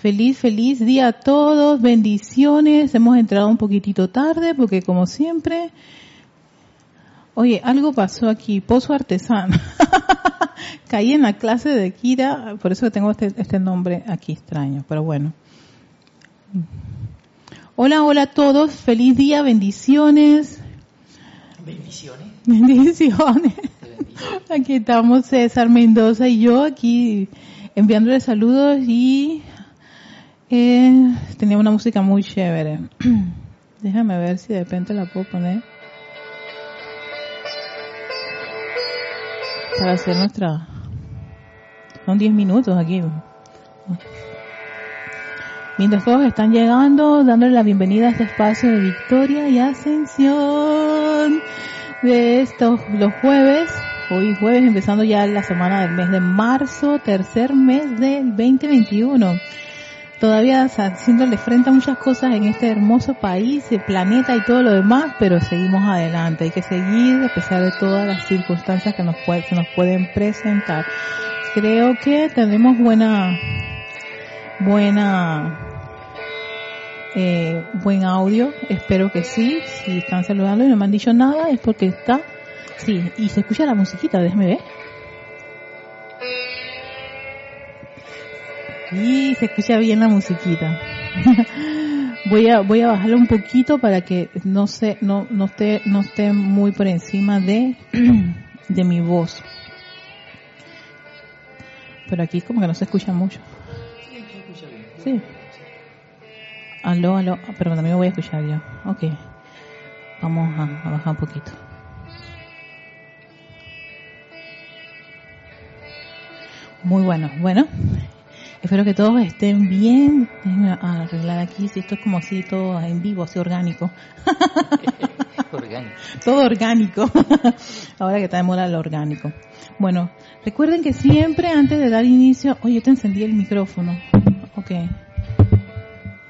Feliz, feliz día a todos, bendiciones. Hemos entrado un poquitito tarde porque como siempre, oye, algo pasó aquí, pozo artesano. Caí en la clase de Kira, por eso tengo este, este nombre aquí extraño, pero bueno. Hola, hola a todos, feliz día, bendiciones. Bendiciones. Bendiciones. Aquí estamos César Mendoza y yo aquí enviándole saludos y eh, tenía una música muy chévere. Déjame ver si de repente la puedo poner. Para hacer nuestra... Son 10 minutos aquí. Mientras todos están llegando, dándole la bienvenida a este espacio de victoria y ascensión de estos los jueves. Hoy jueves empezando ya la semana del mes de marzo, tercer mes del 2021 todavía haciéndole frente a muchas cosas en este hermoso país, el planeta y todo lo demás, pero seguimos adelante. Hay que seguir a pesar de todas las circunstancias que nos, que nos pueden presentar. Creo que tenemos buena, buena, eh, buen audio. Espero que sí. Si están saludando y no me han dicho nada es porque está, sí, y se escucha la musiquita, déjeme ver. Y se escucha bien la musiquita. voy a voy a bajarle un poquito para que no se no no esté no esté muy por encima de de mi voz. Pero aquí como que no se escucha mucho. Sí. Aló, aló, pero también voy a escuchar yo. Ok. Vamos a bajar un poquito. Muy bueno. Bueno, Espero que todos estén bien. Déjenme arreglar aquí, si esto es como así, todo en vivo, así orgánico. orgánico. todo orgánico. Ahora que está de moda lo orgánico. Bueno, recuerden que siempre antes de dar inicio, oye, te encendí el micrófono. Ok.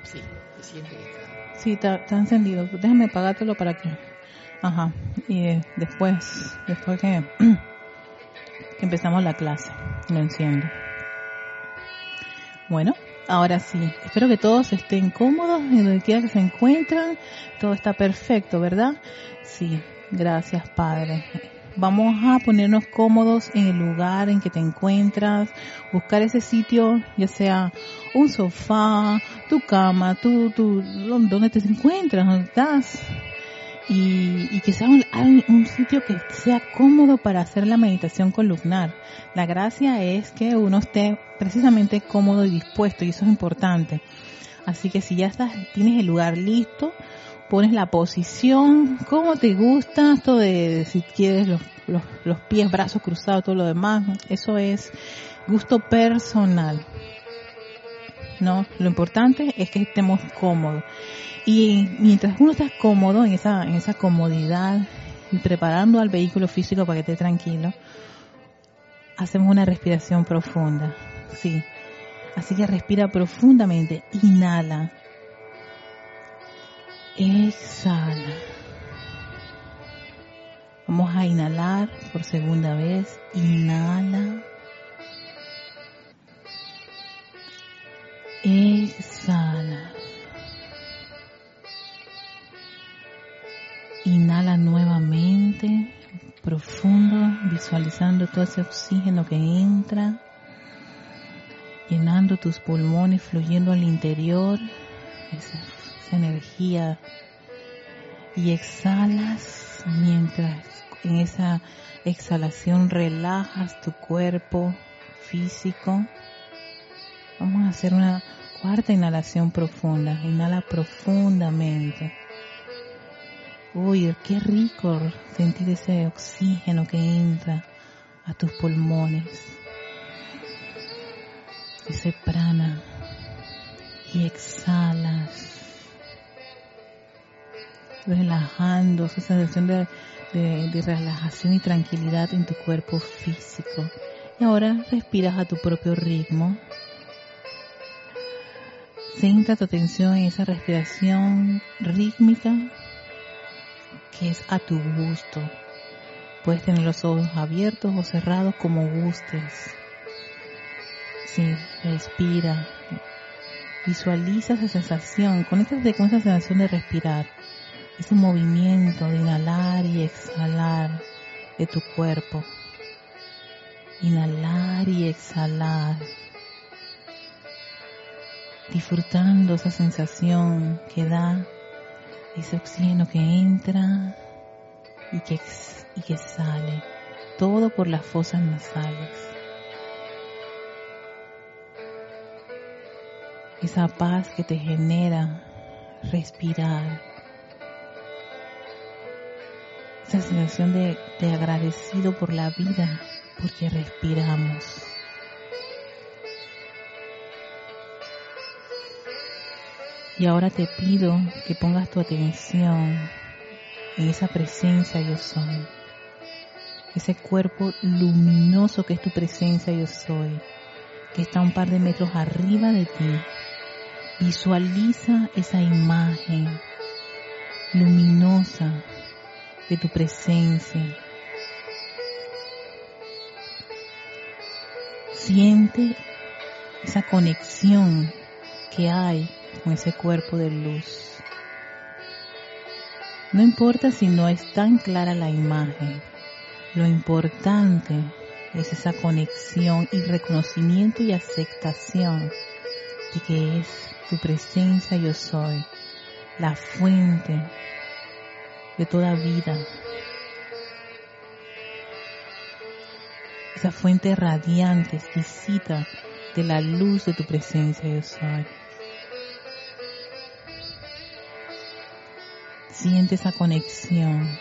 Sí, siempre está. Sí, está, está encendido. Déjame apagártelo para que... Ajá. Y eh, después, después que, que empezamos la clase, lo enciendo. Bueno, ahora sí, espero que todos estén cómodos en donde quiera que se encuentran. Todo está perfecto, ¿verdad? Sí, gracias Padre. Vamos a ponernos cómodos en el lugar en que te encuentras, buscar ese sitio, ya sea un sofá, tu cama, tu, tu, donde te encuentras, donde estás, y, que sea un, un, sitio que sea cómodo para hacer la meditación columnar. La gracia es que uno esté precisamente cómodo y dispuesto y eso es importante. Así que si ya estás, tienes el lugar listo, pones la posición, como te gusta, esto de, si quieres los, los, los pies, brazos cruzados, todo lo demás, eso es gusto personal. ¿no? Lo importante es que estemos cómodos. Y mientras uno está cómodo en esa, en esa comodidad y preparando al vehículo físico para que esté tranquilo, hacemos una respiración profunda. Sí. Así que respira profundamente. Inhala. Exhala. Vamos a inhalar por segunda vez. Inhala. Exhala. Visualizando todo ese oxígeno que entra, llenando tus pulmones, fluyendo al interior, esa, energía. Y exhalas mientras en esa exhalación relajas tu cuerpo físico. Vamos a hacer una cuarta inhalación profunda. Inhala profundamente. Uy, qué rico sentir ese oxígeno que entra a tus pulmones. Ese prana. Y exhalas. Relajando, esa sensación de, de relajación y tranquilidad en tu cuerpo físico. Y ahora respiras a tu propio ritmo. Centra tu atención en esa respiración rítmica que es a tu gusto. Puedes tener los ojos abiertos o cerrados como gustes. Sí, respira. Visualiza esa sensación, con esa sensación de respirar, ese movimiento de inhalar y exhalar de tu cuerpo. Inhalar y exhalar. Disfrutando esa sensación que da ese oxígeno que entra y que, y que sale. Todo por las fosas nasales. esa paz que te genera respirar, esa sensación de, de, agradecido por la vida, porque respiramos. Y ahora te pido que pongas tu atención en esa presencia yo soy, ese cuerpo luminoso que es tu presencia yo soy, que está un par de metros arriba de ti, Visualiza esa imagen luminosa de tu presencia. Siente esa conexión que hay con ese cuerpo de luz. No importa si no es tan clara la imagen, lo importante es esa conexión y reconocimiento y aceptación de que es tu presencia yo soy, la fuente de toda vida. Esa fuente radiante, exquisita de la luz de tu presencia yo soy. Siente esa conexión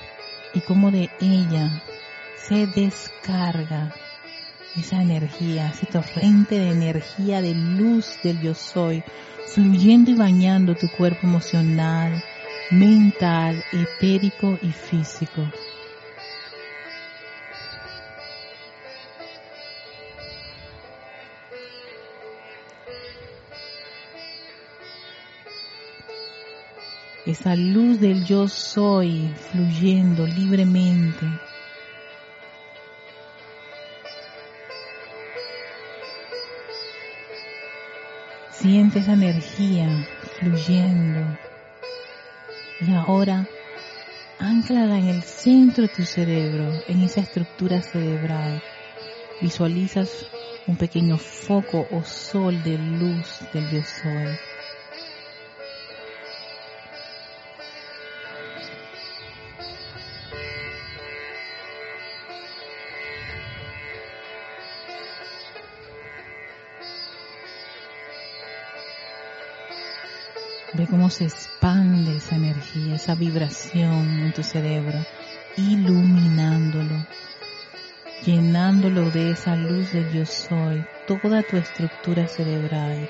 y cómo de ella se descarga esa energía, ese torrente de energía, de luz del yo soy, fluyendo y bañando tu cuerpo emocional, mental, etérico y físico. Esa luz del yo soy fluyendo libremente Siente esa energía fluyendo. Y ahora, anclala en el centro de tu cerebro, en esa estructura cerebral. Visualizas un pequeño foco o sol de luz del yo soy. Se expande esa energía, esa vibración en tu cerebro, iluminándolo, llenándolo de esa luz del yo soy, toda tu estructura cerebral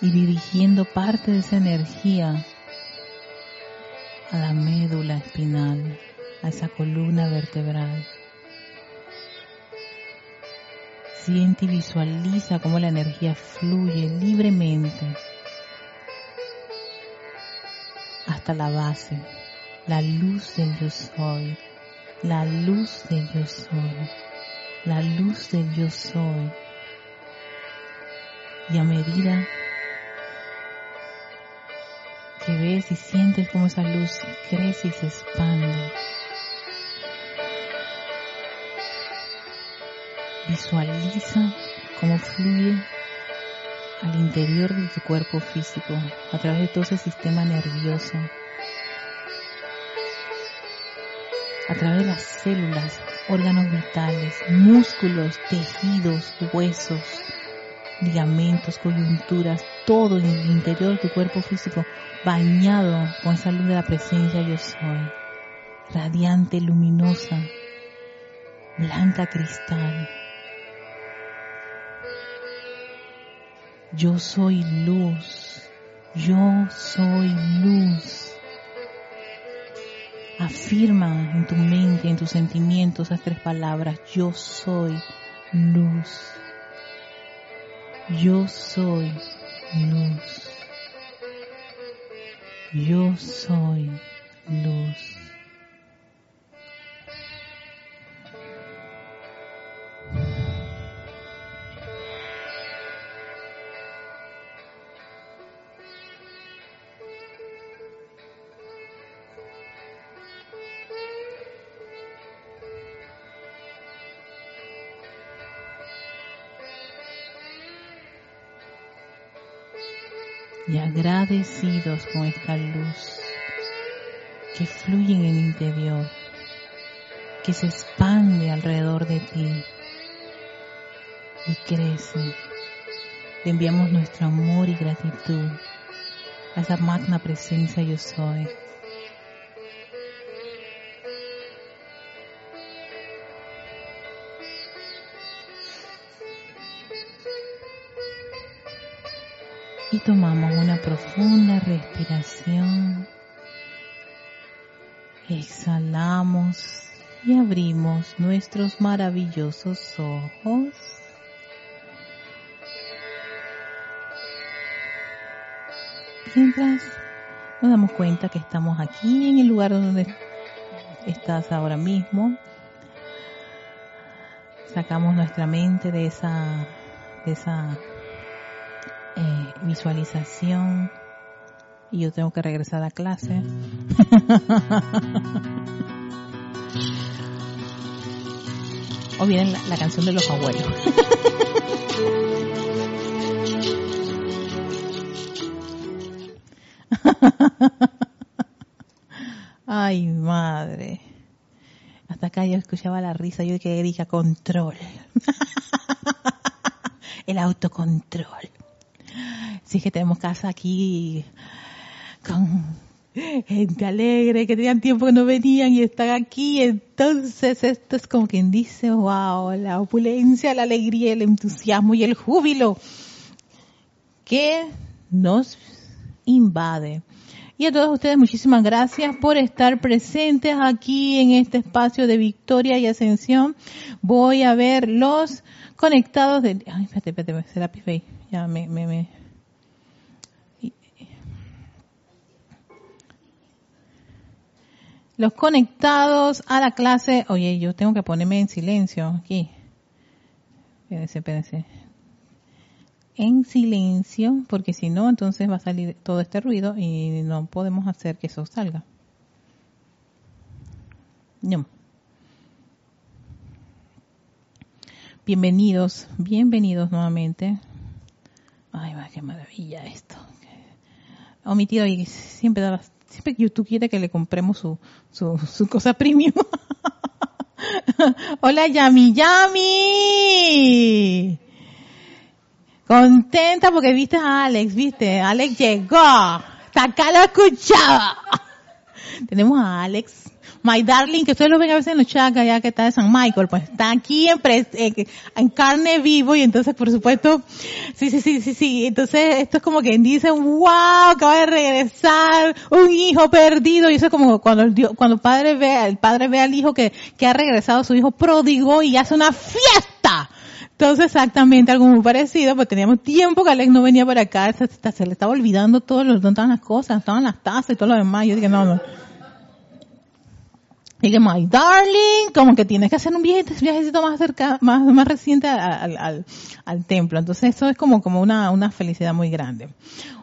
y dirigiendo parte de esa energía a la médula espinal, a esa columna vertebral. Siente y visualiza cómo la energía fluye libremente hasta la base, la luz del yo soy, la luz del yo soy, la luz del yo soy. Y a medida que ves y sientes como esa luz crece y se expande, visualiza cómo fluye al interior de tu cuerpo físico, a través de todo ese sistema nervioso, a través de las células, órganos vitales, músculos, tejidos, huesos, ligamentos, coyunturas, todo en el interior de tu cuerpo físico bañado con esa luz de la presencia yo soy, radiante, luminosa, blanca cristal. Yo soy luz, yo soy luz. Afirma en tu mente, en tus sentimientos esas tres palabras. Yo soy luz. Yo soy luz. Yo soy luz. Agradecidos con esta luz que fluye en el interior, que se expande alrededor de ti y crece. Le enviamos nuestro amor y gratitud a esa magna presencia yo soy. Y tomamos profunda respiración. Exhalamos y abrimos nuestros maravillosos ojos. Mientras nos damos cuenta que estamos aquí en el lugar donde estás ahora mismo, sacamos nuestra mente de esa, de esa visualización y yo tengo que regresar a clase. o viene la canción de los abuelos. Ay, madre. Hasta acá yo escuchaba la risa, yo que dije control. El autocontrol. Sí que tenemos casa aquí con gente alegre, que tenían tiempo que no venían y están aquí. Entonces esto es como quien dice, wow, la opulencia, la alegría, el entusiasmo y el júbilo que nos invade. Y a todos ustedes muchísimas gracias por estar presentes aquí en este espacio de victoria y ascensión. Voy a ver los conectados de... Ay, espérate, espérate, será Pifei. Ya me, me, me... Los conectados a la clase. Oye, yo tengo que ponerme en silencio aquí. Espérense, espérense en silencio, porque si no, entonces va a salir todo este ruido y no podemos hacer que eso salga. Bienvenidos, bienvenidos nuevamente. Ay, va, qué maravilla esto. Omitido y siempre siempre YouTube quiere que le compremos su, su, su cosa premium. Hola, Yami Yami. Contenta porque viste a Alex, viste, Alex llegó. Hasta acá lo escuchaba. Tenemos a Alex, my darling, que ustedes lo ven a veces en los chacas ya que está de San Michael, pues está aquí en, en carne vivo y entonces por supuesto, sí, sí, sí, sí, sí, entonces esto es como que dice, wow, acaba de regresar, un hijo perdido y eso es como cuando el, cuando el padre ve, el padre ve al hijo que, que ha regresado su hijo pródigo y hace una fiesta entonces, exactamente algo muy parecido, pues teníamos tiempo que Alex no venía por acá, se, le estaba olvidando todo, lo, estaban las cosas, estaban las tazas y todo lo demás. Yo dije, no, no. Dije, my darling, como que tienes que hacer un viajecito más cerca, más, reciente al, templo. Entonces eso es como, como una, una felicidad muy grande.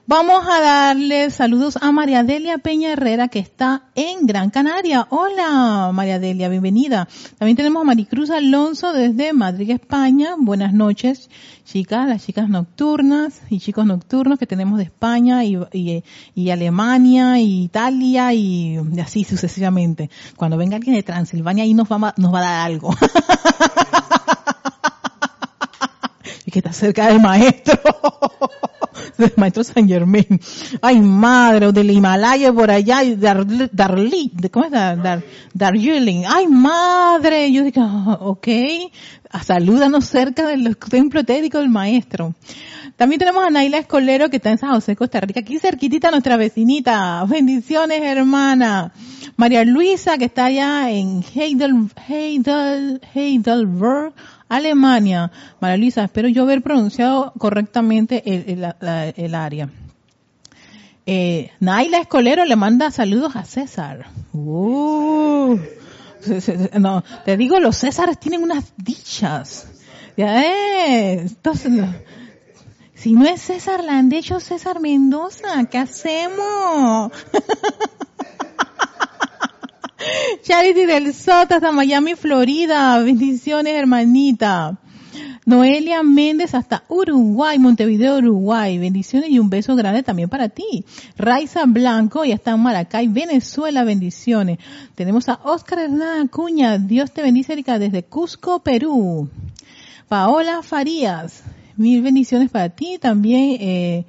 Vamos a darle saludos a María Delia Peña Herrera que está en Gran Canaria. Hola María Delia, bienvenida. También tenemos a Maricruz Alonso desde Madrid, España. Buenas noches, chicas, las chicas nocturnas y chicos nocturnos que tenemos de España y, y, y Alemania y Italia y, así sucesivamente. Cuando venga alguien de Transilvania ahí nos va, nos va a dar algo. y que está cerca del maestro. del maestro San Germain. Ay, madre, o del Himalaya por allá, y Dar, ¿cómo es Dar, Dar, Darjeeling? Ay, madre. Yo digo, ok, salúdanos cerca del templo técnico del maestro. También tenemos a Naila Escolero que está en San José, Costa Rica, aquí cerquitita nuestra vecinita. Bendiciones, hermana. María Luisa que está allá en Heidel, Heidel, Heidelberg, Alemania. María Luisa, espero yo haber pronunciado correctamente el, área. Eh, Naila Escolero le manda saludos a César. Uh, no, te digo, los Césares tienen unas dichas. Ya es. Entonces, si no es César le han dicho César Mendoza, ¿qué hacemos? Charity del Sota hasta Miami, Florida. Bendiciones, hermanita. Noelia Méndez hasta Uruguay, Montevideo, Uruguay. Bendiciones y un beso grande también para ti. Raiza Blanco, y en Maracay, Venezuela, bendiciones. Tenemos a Oscar Hernán Acuña, Dios te bendice, Erika, desde Cusco, Perú. Paola Farías, mil bendiciones para ti también. Eh,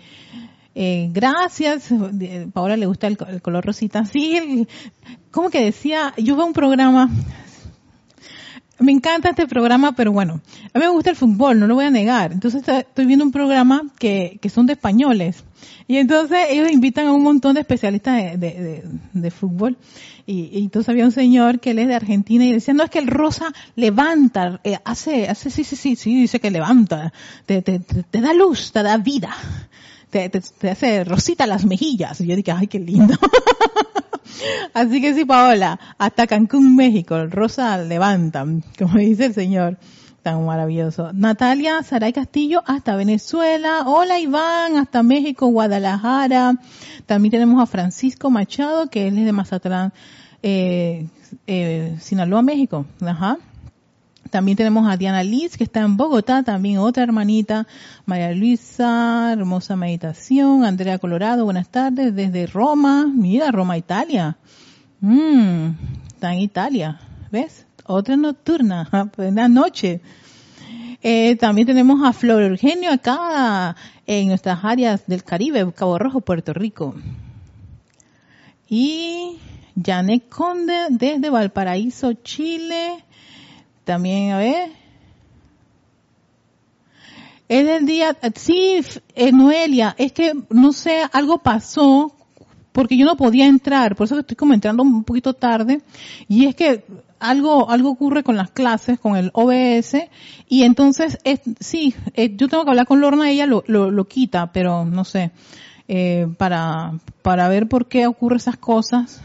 eh, gracias. Paola le gusta el, color rosita. Sí, como que decía, yo veo un programa, me encanta este programa, pero bueno, a mí me gusta el fútbol, no lo voy a negar. Entonces estoy viendo un programa que, son de españoles. Y entonces ellos invitan a un montón de especialistas de, fútbol. Y, entonces había un señor que él es de Argentina y decía, no, es que el rosa levanta, eh, hace, hace, sí, sí, sí, sí, dice que levanta, te da luz, te da vida, te, te, hace rosita las mejillas. Y yo dije, ay, qué lindo. Así que sí, Paola, hasta Cancún, México, rosa levanta, como dice el señor. Tan maravilloso. Natalia Saray Castillo hasta Venezuela. Hola Iván, hasta México, Guadalajara. También tenemos a Francisco Machado, que él es de Mazatlán, eh, eh, Sinaloa, México. Ajá. También tenemos a Diana Liz, que está en Bogotá, también otra hermanita. María Luisa, hermosa meditación. Andrea Colorado, buenas tardes, desde Roma. Mira, Roma, Italia. Mmm, está en Italia. ¿Ves? Otra nocturna. Buenas noches. Eh, también tenemos a Flor Eugenio acá en nuestras áreas del Caribe, Cabo Rojo, Puerto Rico. Y Janet Conde desde Valparaíso, Chile. También, a ver. Es el día, sí, eh, Noelia, es que, no sé, algo pasó porque yo no podía entrar, por eso estoy comentando un poquito tarde, y es que algo, algo ocurre con las clases, con el OBS, y entonces, es, sí, eh, yo tengo que hablar con Lorna, ella lo, lo, lo quita, pero no sé, eh, para, para ver por qué ocurren esas cosas.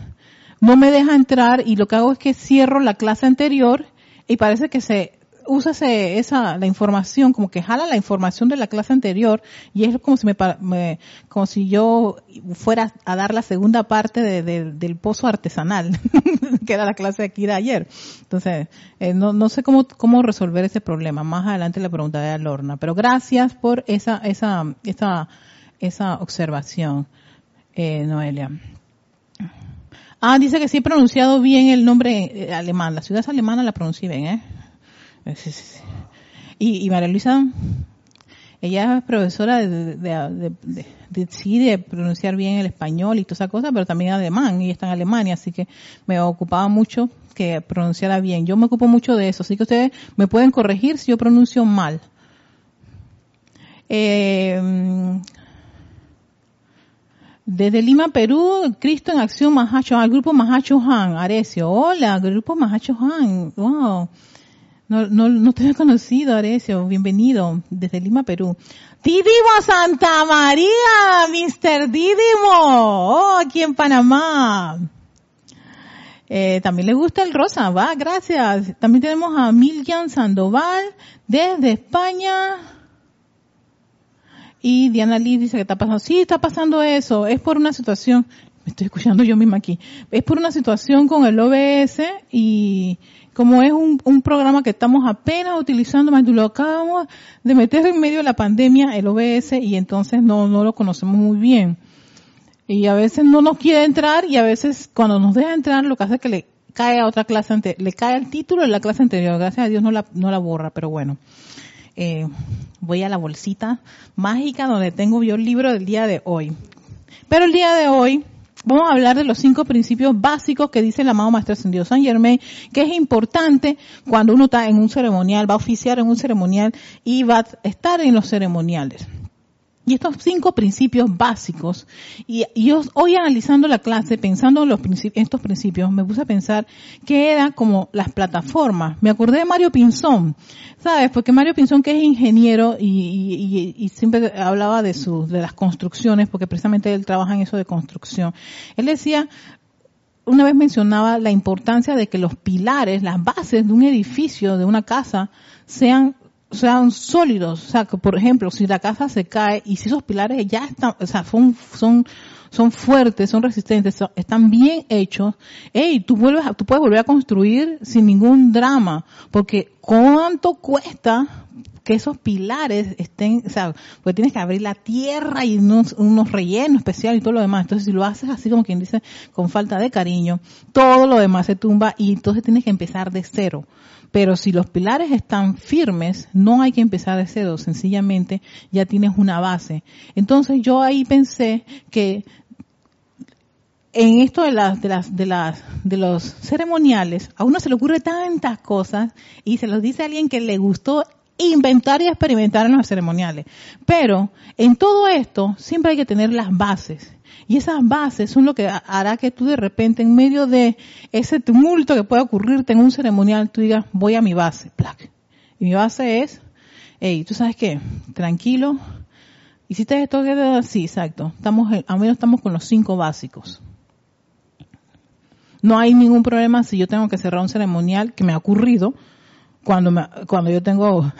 No me deja entrar y lo que hago es que cierro la clase anterior y parece que se usa esa la información como que jala la información de la clase anterior y es como si me, como si yo fuera a dar la segunda parte del pozo artesanal que era la clase aquí de ayer. Entonces eh, no, no sé cómo cómo resolver ese problema. Más adelante le preguntaré a Lorna. Pero gracias por esa esa esa esa observación eh, Noelia Ah, dice que sí he pronunciado bien el nombre eh, alemán. La ciudad es alemana, la pronuncié bien, ¿eh? eh y, y María Luisa, ella es profesora de, de, de, sí, de pronunciar bien el español y toda esa cosa, pero también alemán, y está en Alemania, así que me ocupaba mucho que pronunciara bien. Yo me ocupo mucho de eso, así que ustedes me pueden corregir si yo pronuncio mal. Eh, desde Lima, Perú, Cristo en Acción Mahacho, al grupo Mahacho Han, Arecio. Hola, grupo Mahacho Han. Wow. No, no, no te había conocido, Arecio. Bienvenido. Desde Lima, Perú. Didimo Santa María, Mr. Didimo. Oh, aquí en Panamá. Eh, también le gusta el rosa, va, gracias. También tenemos a Miljan Sandoval desde España. Y Diana Lee dice que está pasando, sí, está pasando eso, es por una situación, me estoy escuchando yo misma aquí, es por una situación con el OBS y como es un, un programa que estamos apenas utilizando, más lo acabamos de meter en medio de la pandemia, el OBS, y entonces no, no lo conocemos muy bien. Y a veces no nos quiere entrar y a veces cuando nos deja entrar lo que hace es que le cae a otra clase, le cae el título de la clase anterior. Gracias a Dios no la, no la borra, pero bueno eh, voy a la bolsita mágica donde tengo yo el libro del día de hoy. Pero el día de hoy vamos a hablar de los cinco principios básicos que dice el amado Maestro Ascendido San Germain, que es importante cuando uno está en un ceremonial, va a oficiar en un ceremonial y va a estar en los ceremoniales. Y estos cinco principios básicos, y, yo hoy analizando la clase, pensando en los estos principios, me puse a pensar que era como las plataformas. Me acordé de Mario Pinzón, ¿sabes? Porque Mario Pinzón que es ingeniero y, y, siempre hablaba de sus, de las construcciones, porque precisamente él trabaja en eso de construcción. Él decía, una vez mencionaba la importancia de que los pilares, las bases de un edificio, de una casa, sean sean sólidos, o sea, que por ejemplo, si la casa se cae y si esos pilares ya están, o sea, son, son, son fuertes, son resistentes, están bien hechos, hey, tú vuelves, tú puedes volver a construir sin ningún drama, porque cuánto cuesta que esos pilares estén, o sea, pues tienes que abrir la tierra y unos, unos rellenos especiales y todo lo demás. Entonces, si lo haces así como quien dice, con falta de cariño, todo lo demás se tumba y entonces tienes que empezar de cero. Pero si los pilares están firmes, no hay que empezar de cero, sencillamente ya tienes una base. Entonces yo ahí pensé que en esto de las, de las, de las, de los ceremoniales, a uno se le ocurre tantas cosas y se los dice a alguien que le gustó inventar y experimentar en los ceremoniales. Pero en todo esto siempre hay que tener las bases. Y esas bases son lo que hará que tú de repente, en medio de ese tumulto que puede ocurrirte en un ceremonial, tú digas, voy a mi base. Y mi base es, hey, ¿tú sabes qué? Tranquilo. ¿Hiciste esto? Sí, exacto. Estamos, al menos estamos con los cinco básicos. No hay ningún problema si yo tengo que cerrar un ceremonial que me ha ocurrido cuando me, cuando yo tengo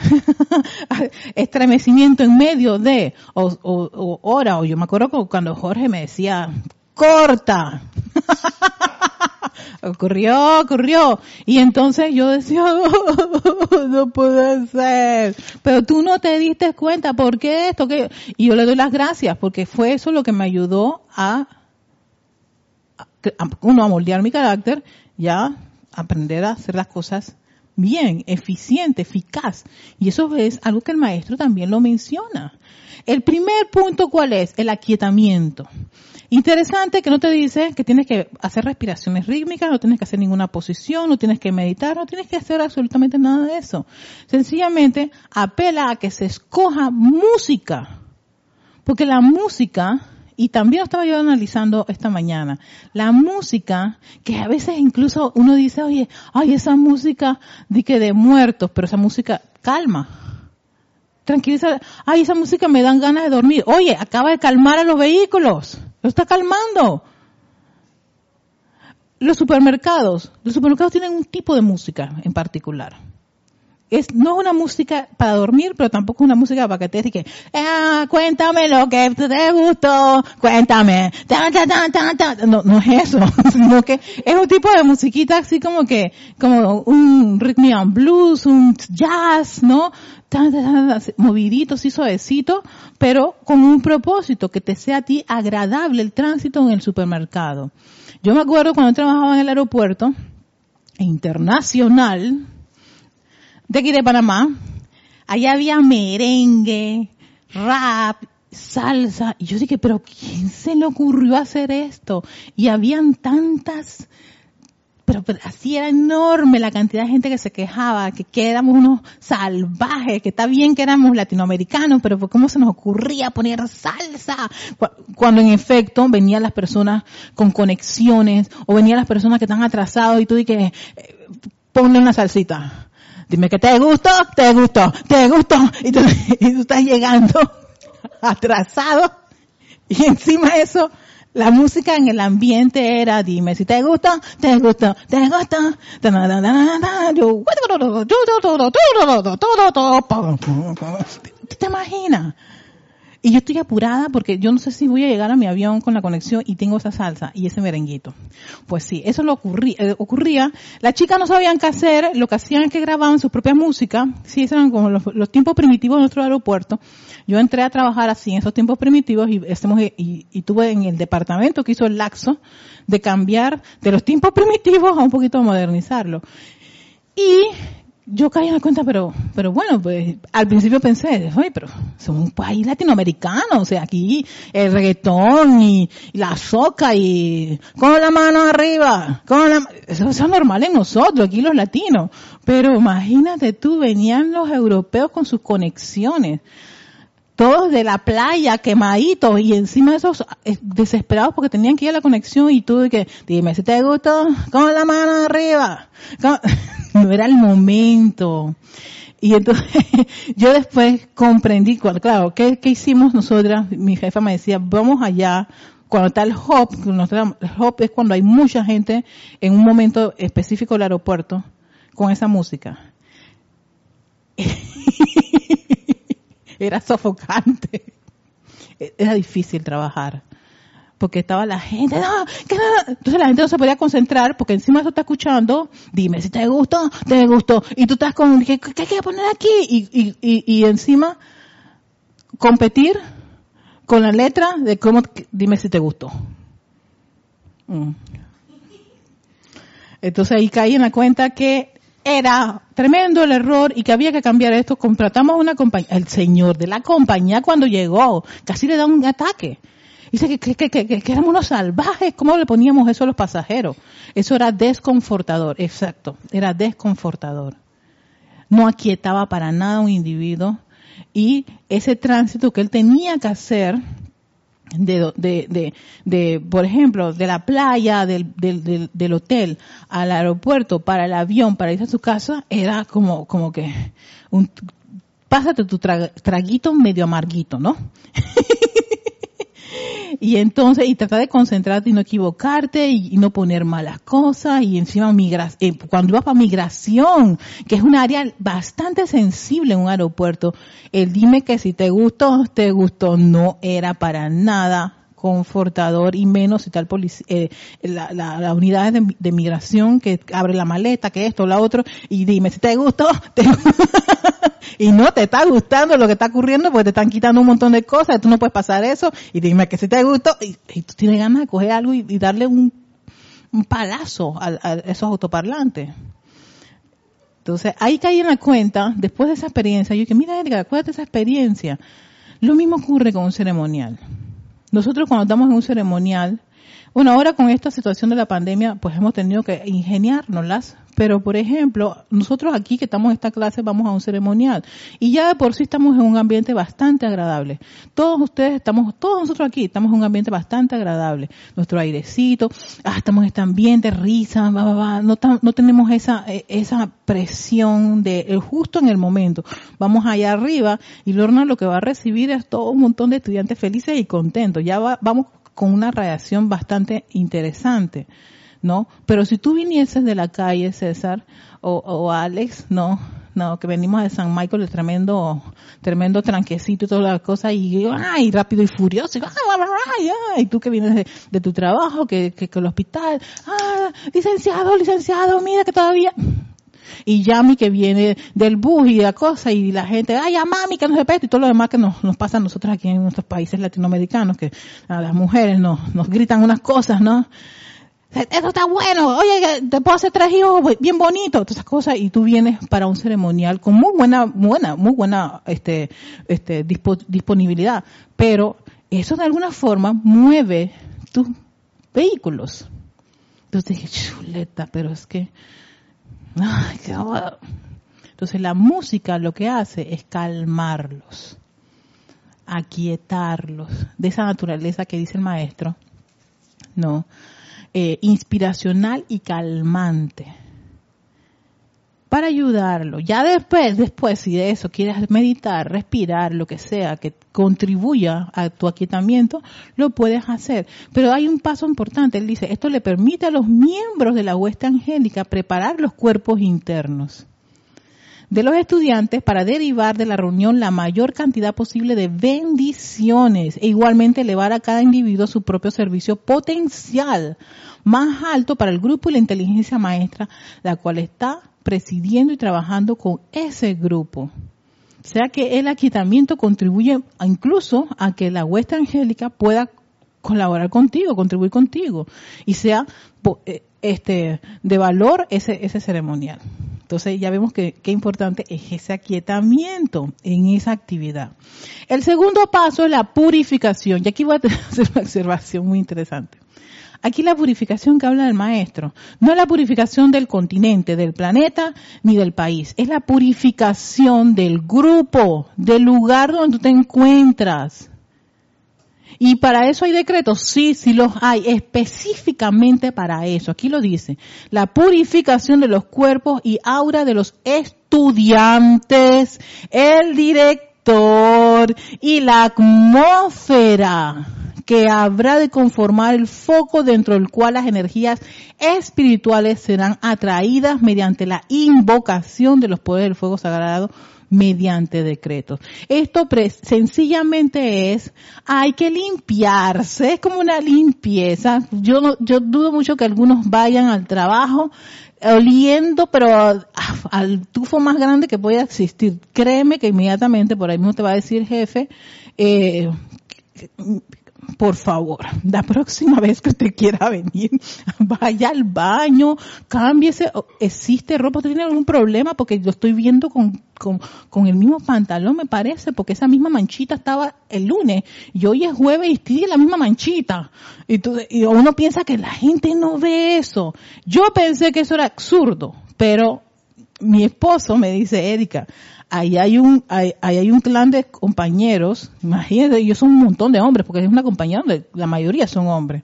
estremecimiento en medio de o, o, hora o yo me acuerdo cuando Jorge me decía corta ocurrió ocurrió. Y entonces yo decía no puede ser pero tú no te diste cuenta por qué esto que y yo le doy las gracias porque fue eso lo que me ayudó a uno a moldear mi carácter ya aprender a hacer las cosas bien, eficiente, eficaz. Y eso es algo que el maestro también lo menciona. El primer punto, ¿cuál es? El aquietamiento. Interesante que no te dice que tienes que hacer respiraciones rítmicas, no tienes que hacer ninguna posición, no tienes que meditar, no tienes que hacer absolutamente nada de eso. Sencillamente apela a que se escoja música. Porque la música y también estaba yo analizando esta mañana, la música, que a veces incluso uno dice, oye, ay, esa música de que de muertos, pero esa música calma. Tranquiliza, ay, esa música me dan ganas de dormir. Oye, acaba de calmar a los vehículos. Lo está calmando. Los supermercados, los supermercados tienen un tipo de música en particular es, no es una música para dormir, pero tampoco es una música para que te diga, ah, cuéntame lo que te gustó, cuéntame, no, no es eso, sino que es un tipo de musiquita así como que, como un rhythm blues, un jazz, ¿no? movidito, así suavecito, pero con un propósito, que te sea a ti agradable el tránsito en el supermercado. Yo me acuerdo cuando trabajaba en el aeropuerto internacional, de aquí de Panamá, allá había merengue, rap, salsa. Y yo dije, pero ¿quién se le ocurrió hacer esto? Y habían tantas, pero, así era enorme la cantidad de gente que se quejaba, que, que éramos unos salvajes, que está bien que éramos latinoamericanos, pero ¿cómo se nos ocurría poner salsa? Cuando en efecto venían las personas con conexiones, o venían las personas que están atrasados y tú dices, eh, ponle una salsita Dime que te gustó, te gustó, te gustó. Y tú, estás llegando atrasado. Y encima de eso, la música en el ambiente era, dime si te gusta, te gusta, te gusta. ¿Te imaginas? Y yo estoy apurada porque yo no sé si voy a llegar a mi avión con la conexión y tengo esa salsa y ese merenguito. Pues sí, eso lo ocurría. Eh, ocurría. Las chicas no sabían qué hacer, lo que hacían es que grababan su propia música. Sí, esos eran como los, tiempos primitivos de nuestro aeropuerto. Yo entré a trabajar así en esos tiempos primitivos y, y, y tuve en el departamento que hizo el laxo de cambiar de los tiempos primitivos a un poquito modernizarlo. Y yo caí en la cuenta, pero, pero bueno, pues al principio pensé, oye, pero somos un país latinoamericano, o sea, aquí el reggaetón y, la soca y con la mano arriba, con la, eso, eso, es normal en nosotros, aquí los latinos. Pero imagínate tú, venían los europeos con sus conexiones todos de la playa, quemaditos, y encima de esos eh, desesperados porque tenían que ir a la conexión y tú de que, dime si te gustó, con la mano arriba. No era el momento. Y entonces yo después comprendí, claro, ¿qué, ¿qué, hicimos nosotras? Mi jefa me decía, vamos allá, cuando está el hop, el hop es cuando hay mucha gente en un momento específico del aeropuerto con esa música. era sofocante. Era difícil trabajar. Porque estaba la gente, no, que nada. Entonces la gente no se podía concentrar porque encima eso está escuchando, dime si te gustó, te gustó, y tú estás con, ¿qué, qué hay que poner aquí? Y encima competir con la letra de cómo, dime si te gustó. Mm. Entonces ahí caí en la cuenta que era tremendo el error y que había que cambiar esto. Contratamos una compañía, el señor de la compañía cuando llegó, casi le da un ataque. Dice que, que, que, que, éramos unos salvajes, ¿cómo le poníamos eso a los pasajeros? Eso era desconfortador, exacto, era desconfortador. No aquietaba para nada un individuo y ese tránsito que él tenía que hacer de, de, de, de, por ejemplo, de la playa, del, del, del, hotel al aeropuerto, para el avión, para irse a su casa, era como, como que un, pásate tu traguito medio amarguito, ¿no? y entonces, y trata de concentrarte y no equivocarte y, no poner malas cosas y encima migra eh, cuando vas para migración, que es un área bastante sensible en un aeropuerto, el dime que si te gustó, te gustó, no era para nada confortador y menos si tal eh, la, la, unidad de, migración que abre la maleta, que esto, la otro, y dime si te gustó, y no te está gustando lo que está ocurriendo porque te están quitando un montón de cosas, tú no puedes pasar eso, y dime que si te gustó, y, tú tienes ganas de coger algo y, darle un, un palazo a, esos autoparlantes. Entonces, ahí caí en la cuenta, después de esa experiencia, yo dije, mira Edgar, acuérdate esa experiencia. Lo mismo ocurre con un ceremonial. Nosotros cuando estamos en un ceremonial, bueno, ahora con esta situación de la pandemia, pues hemos tenido que ingeniárnoslas, pero por ejemplo, nosotros aquí que estamos en esta clase vamos a un ceremonial y ya de por sí estamos en un ambiente bastante agradable. Todos ustedes estamos, todos nosotros aquí estamos en un ambiente bastante agradable. Nuestro airecito, ah, estamos en este ambiente, risa, no, no tenemos esa, eh, esa presión de justo en el momento. Vamos allá arriba y Lorna lo que va a recibir es todo un montón de estudiantes felices y contentos. Ya vamos con una reacción bastante interesante, ¿no? Pero si tú vinieses de la calle, César, o, o Alex, no, no, que venimos de San Michael, el tremendo, tremendo tranquecito y todas las cosas, y ay, rápido y furioso, y, ay, ay, tú que vienes de, tu trabajo, que, que, que, el hospital, ah, licenciado, licenciado, mira que todavía, y Yami que viene del bus y la cosa y la gente, ay, a mami que no se y todo lo demás que nos, nos pasa a nosotros aquí en nuestros países latinoamericanos, que a las mujeres nos, nos gritan unas cosas, ¿no? Eso está bueno, oye, te puedo hacer tres hijos bien bonitos, todas esas cosas, y tú vienes para un ceremonial con muy buena, buena, muy buena, este, este, disponibilidad, pero eso de alguna forma mueve tus vehículos. Entonces dije, chuleta, pero es que Ay, qué Entonces la música lo que hace es calmarlos, aquietarlos, de esa naturaleza que dice el maestro, ¿no? Eh, inspiracional y calmante para ayudarlo. Ya después, después, si de eso quieres meditar, respirar, lo que sea que contribuya a tu aquietamiento, lo puedes hacer. Pero hay un paso importante. Él dice, esto le permite a los miembros de la hueste angélica preparar los cuerpos internos de los estudiantes para derivar de la reunión la mayor cantidad posible de bendiciones e igualmente elevar a cada individuo su propio servicio potencial más alto para el grupo y la inteligencia maestra, la cual está presidiendo y trabajando con ese grupo. O sea que el aquietamiento contribuye incluso a que la huesta angélica pueda colaborar contigo, contribuir contigo y sea eh, este de valor ese ese ceremonial. Entonces ya vemos que qué importante es ese aquietamiento en esa actividad. El segundo paso es la purificación. Y aquí voy a hacer una observación muy interesante. Aquí la purificación que habla el maestro no es la purificación del continente, del planeta, ni del país. Es la purificación del grupo, del lugar donde tú te encuentras. Y para eso hay decretos, sí, sí los hay, específicamente para eso. Aquí lo dice, la purificación de los cuerpos y aura de los estudiantes, el director y la atmósfera que habrá de conformar el foco dentro del cual las energías espirituales serán atraídas mediante la invocación de los poderes del fuego sagrado mediante decretos. Esto sencillamente es, hay que limpiarse, es como una limpieza. Yo, yo dudo mucho que algunos vayan al trabajo oliendo, pero al tufo más grande que pueda existir. Créeme que inmediatamente por ahí mismo te va a decir jefe, eh, por favor, la próxima vez que usted quiera venir, vaya al baño, cámbiese, existe ropa, tiene algún problema? Porque yo estoy viendo con, con, el mismo pantalón, me parece, porque esa misma manchita estaba el lunes, y hoy es jueves y tiene la misma manchita. Y, y uno piensa que la gente no ve eso. Yo pensé que eso era absurdo, pero mi esposo me dice, Erika, ahí hay un, ahí, hay un clan de compañeros, imagínate, ellos son un montón de hombres, porque es una compañía donde la mayoría son hombres,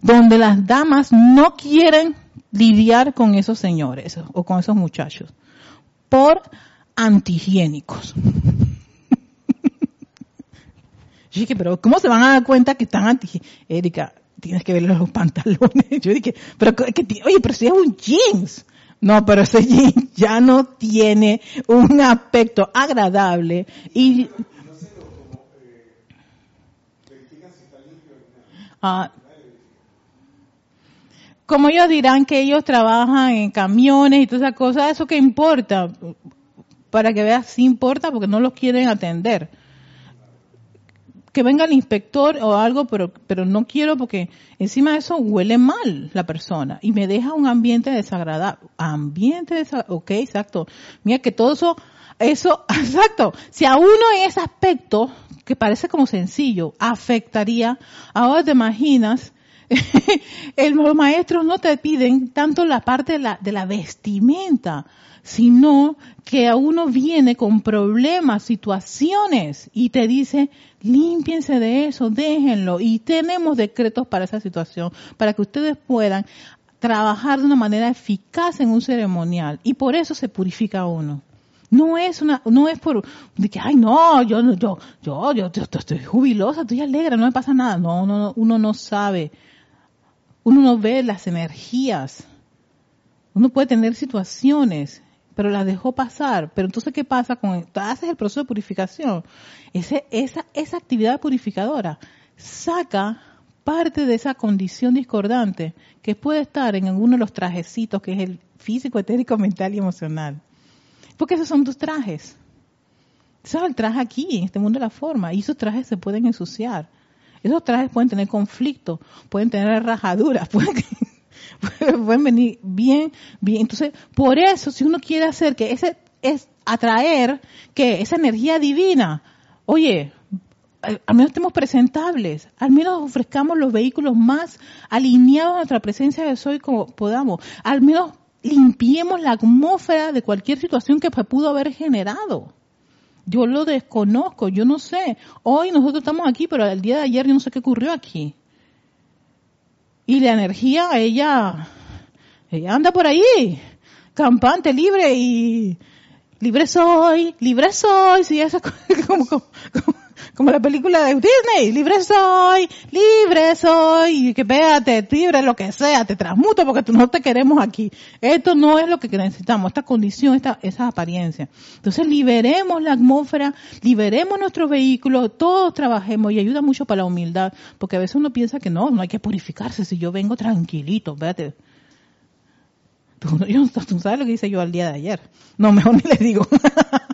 donde las damas no quieren lidiar con esos señores o con esos muchachos por antihigiénicos. Yo dije, pero ¿cómo se van a dar cuenta que están anti Erika, tienes que ver los pantalones. Yo dije, pero oye, pero si es un jeans. No, pero ese jean ya no tiene un aspecto agradable y ah, como ellos dirán que ellos trabajan en camiones y todas esas cosas, eso que importa, para que veas si importa porque no los quieren atender que venga el inspector o algo, pero, pero no quiero porque encima de eso huele mal la persona y me deja un ambiente desagradable. Ambiente desagradable, ok, exacto. Mira que todo eso, eso, exacto. Si a uno en ese aspecto, que parece como sencillo, afectaría, ahora te imaginas, los maestros no te piden tanto la parte de la, de la vestimenta, sino que a uno viene con problemas, situaciones y te dice, límpiense de eso, déjenlo y tenemos decretos para esa situación, para que ustedes puedan trabajar de una manera eficaz en un ceremonial y por eso se purifica uno. No es una, no es por de que, ay no, yo, yo, yo, yo, yo, estoy jubilosa, estoy alegre, no me pasa nada. No, no, uno no sabe, uno no ve las energías. Uno puede tener situaciones pero la dejó pasar. Pero entonces, ¿qué pasa con haces el proceso de purificación? Ese, esa, esa actividad purificadora saca parte de esa condición discordante que puede estar en alguno de los trajecitos, que es el físico, etérico, mental y emocional. Porque esos son tus trajes. Ese es el traje aquí, en este mundo de la forma, y esos trajes se pueden ensuciar. Esos trajes pueden tener conflicto, pueden tener rajaduras, pueden, pueden venir bien, bien. Entonces, por eso, si uno quiere hacer que ese es atraer que esa energía divina, oye, al menos estemos presentables, al menos ofrezcamos los vehículos más alineados a nuestra presencia de soy como podamos, al menos limpiemos la atmósfera de cualquier situación que pudo haber generado. Yo lo desconozco, yo no sé. Hoy nosotros estamos aquí, pero el día de ayer yo no sé qué ocurrió aquí. Y la energía, ella, ella anda por ahí, campante, libre y libre soy, libre soy, sí, eso como, como, como, la película de Disney, libre soy, libre soy, y que véate, libre lo que sea, te transmuto porque tú no te queremos aquí. Esto no es lo que necesitamos, esta condición, esta, esa apariencia. Entonces liberemos la atmósfera, liberemos nuestros vehículos, todos trabajemos y ayuda mucho para la humildad, porque a veces uno piensa que no, no hay que purificarse si yo vengo tranquilito, espérate. Tú, tú sabes lo que hice yo al día de ayer. No, mejor ni le digo.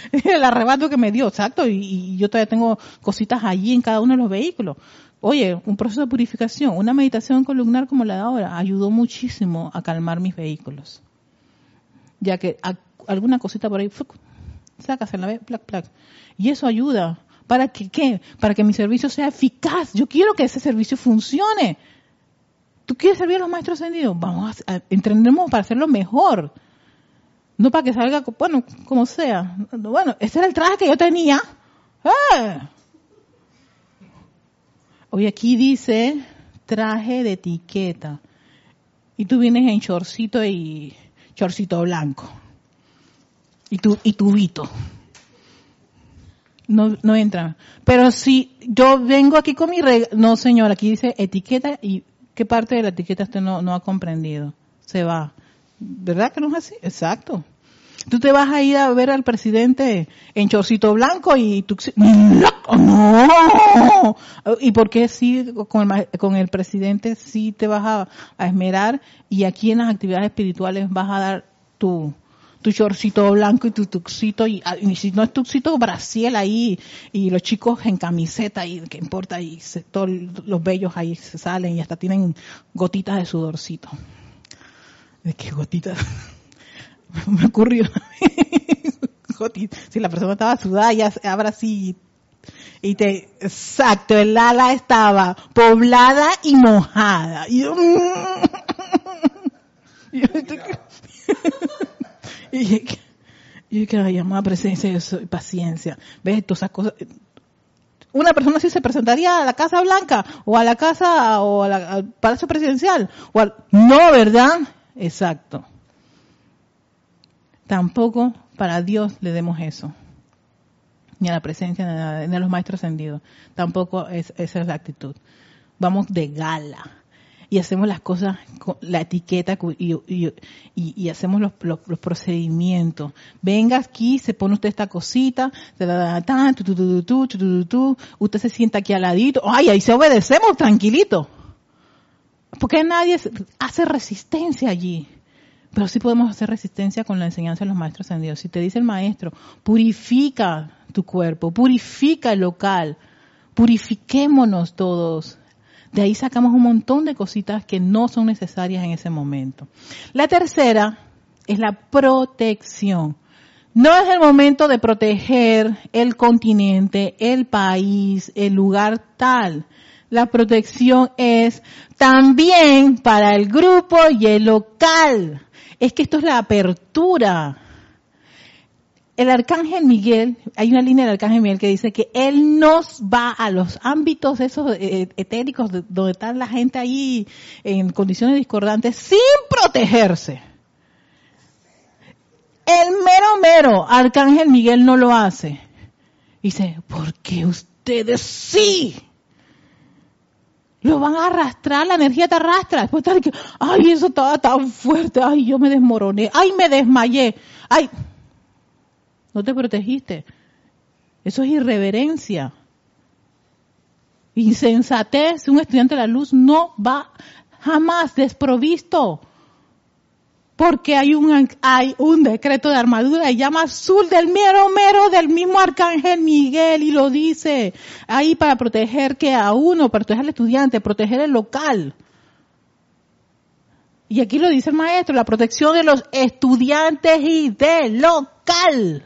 el arrebato que me dio, exacto, y, yo todavía tengo cositas allí en cada uno de los vehículos. Oye, un proceso de purificación, una meditación columnar como la de ahora, ayudó muchísimo a calmar mis vehículos. Ya que alguna cosita por ahí, sacas en la vez, plac, plac. Y eso ayuda. ¿Para que qué? Para que mi servicio sea eficaz. Yo quiero que ese servicio funcione. ¿Tú quieres servir a los maestros ascendidos? Vamos a, a para hacerlo mejor. No para que salga, bueno, como sea. Bueno, ese era el traje que yo tenía. ¡Eh! Hoy aquí dice traje de etiqueta. Y tú vienes en chorcito y chorcito blanco. Y tu, y tubito. No, no entra. Pero si yo vengo aquí con mi regla, no señor, aquí dice etiqueta y qué parte de la etiqueta usted no, no ha comprendido. Se va. ¿Verdad que no es así? Exacto. Tú te vas a ir a ver al presidente en chorcito blanco y tú, no. ¿Y por qué sí con el, con el presidente sí te vas a, esmerar y aquí en las actividades espirituales vas a dar tu, tu shortcito blanco y tu tuxito y, ah, si no es tuxito, braciel ahí y los chicos en camiseta y qué importa y todos los bellos ahí se salen y hasta tienen gotitas de sudorcito. ¿De qué gotitas? Me ocurrió. si la persona estaba sudada, ya ahora sí y te, exacto, el ala estaba poblada y mojada. Y yo, y yo que llamar presencia y paciencia. ¿Ves? Todas esas cosas. Una persona así se presentaría a la Casa Blanca o a la Casa o al Palacio Presidencial. O no, ¿verdad? Exacto. Tampoco para Dios le demos eso. Ni a la presencia a los maestros ascendidos. Tampoco es, esa es la actitud. Vamos de gala y hacemos las cosas con la etiqueta y, hacemos los, los, procedimientos. Venga aquí, se pone usted esta cosita, usted se sienta aquí al ladito, ay, ahí se obedecemos tranquilito. Porque nadie hace resistencia allí. Pero sí podemos hacer resistencia con la enseñanza de los maestros ascendidos. Si te dice el maestro, purifica tu cuerpo, purifica el local, purifiquémonos todos de ahí sacamos un montón de cositas que no son necesarias en ese momento. La tercera es la protección. No es el momento de proteger el continente, el país, el lugar tal. La protección es también para el grupo y el local. Es que esto es la apertura el arcángel Miguel, hay una línea del arcángel Miguel que dice que él nos va a los ámbitos esos eh, etéricos donde está la gente ahí en condiciones discordantes sin protegerse. El mero mero arcángel Miguel no lo hace. Dice, porque ustedes sí lo van a arrastrar, la energía te arrastra. Después que, ay, eso estaba tan fuerte, ay, yo me desmoroné, ay, me desmayé, ay, no te protegiste. Eso es irreverencia. Insensatez. Un estudiante de la luz no va jamás desprovisto. Porque hay un, hay un decreto de armadura y llama azul del mero mero del mismo arcángel Miguel y lo dice ahí para proteger que a uno, proteger al estudiante, proteger el local. Y aquí lo dice el maestro, la protección de los estudiantes y del local.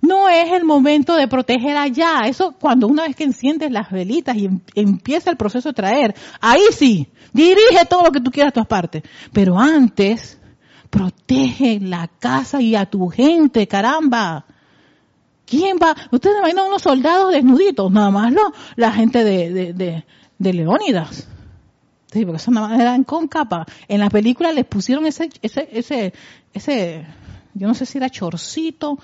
No es el momento de proteger allá. Eso cuando una vez que enciendes las velitas y em, empieza el proceso de traer, ahí sí, dirige todo lo que tú quieras a todas partes. Pero antes, protege la casa y a tu gente, caramba. ¿Quién va? Ustedes imaginan unos soldados desnuditos, nada más, ¿no? La gente de, de, de, de Leónidas. Sí, porque son nada más eran con capa. En la película les pusieron ese, ese, ese, ese, yo no sé si era chorcito,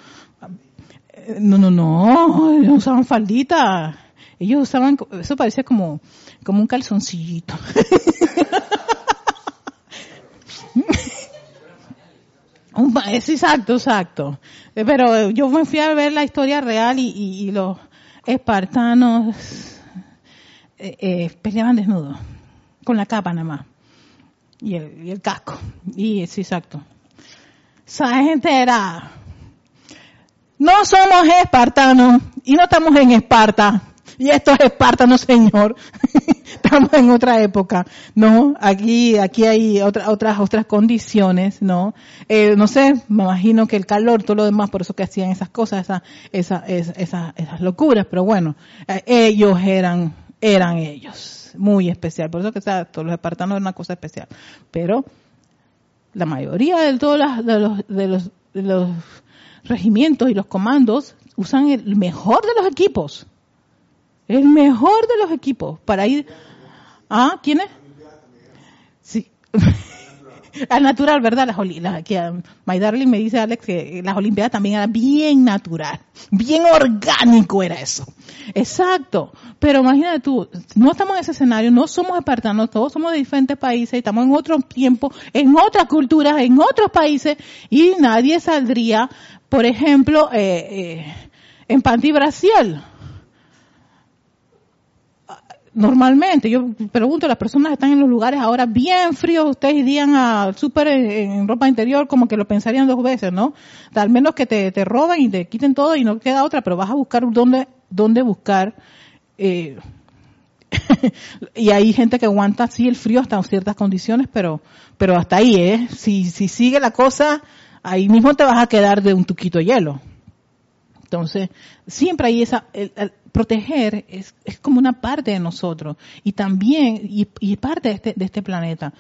no, no, no, ellos usaban faldita. Ellos usaban, eso parecía como, como un calzoncillito. es exacto, exacto. Eh, pero yo me fui a ver la historia real y, los espartanos eh, eh, peleaban desnudos, con la capa nada más. Y el, casco. Y es exacto. Esa gente era no somos espartanos y no estamos en Esparta. Y esto es Esparta, no señor. estamos en otra época, ¿no? Aquí, aquí hay otra, otras, otras condiciones, ¿no? Eh, no sé, me imagino que el calor, todo lo demás, por eso que hacían esas cosas, esas, esas, esas, esas locuras, pero bueno, eh, ellos eran, eran ellos. Muy especial. Por eso que todos los espartanos eran una cosa especial. Pero, la mayoría de todos de los, de los, de los regimientos y los comandos usan el mejor de los equipos. El mejor de los equipos para ir. ¿Ah? ¿Quién es? Sí. al natural, ¿verdad? Las, oli- la- que um, My me dice Alex que las Olimpiadas también era bien natural, bien orgánico era eso. Exacto. Pero imagínate tú, no estamos en ese escenario, no somos espartanos, todos somos de diferentes países, estamos en otro tiempo, en otras culturas, en otros países, y nadie saldría, por ejemplo, eh, eh, en panty bracial normalmente, yo pregunto, las personas están en los lugares ahora bien fríos, ustedes irían al súper en, en ropa interior como que lo pensarían dos veces, ¿no? Al menos que te, te roben y te quiten todo y no queda otra, pero vas a buscar dónde, dónde buscar, eh, y hay gente que aguanta así el frío hasta ciertas condiciones, pero, pero hasta ahí, ¿eh? Si, si sigue la cosa, ahí mismo te vas a quedar de un tuquito de hielo. Entonces, siempre hay esa, el- el proteger es, es como una parte de nosotros y también, y, y parte de este, de este planeta.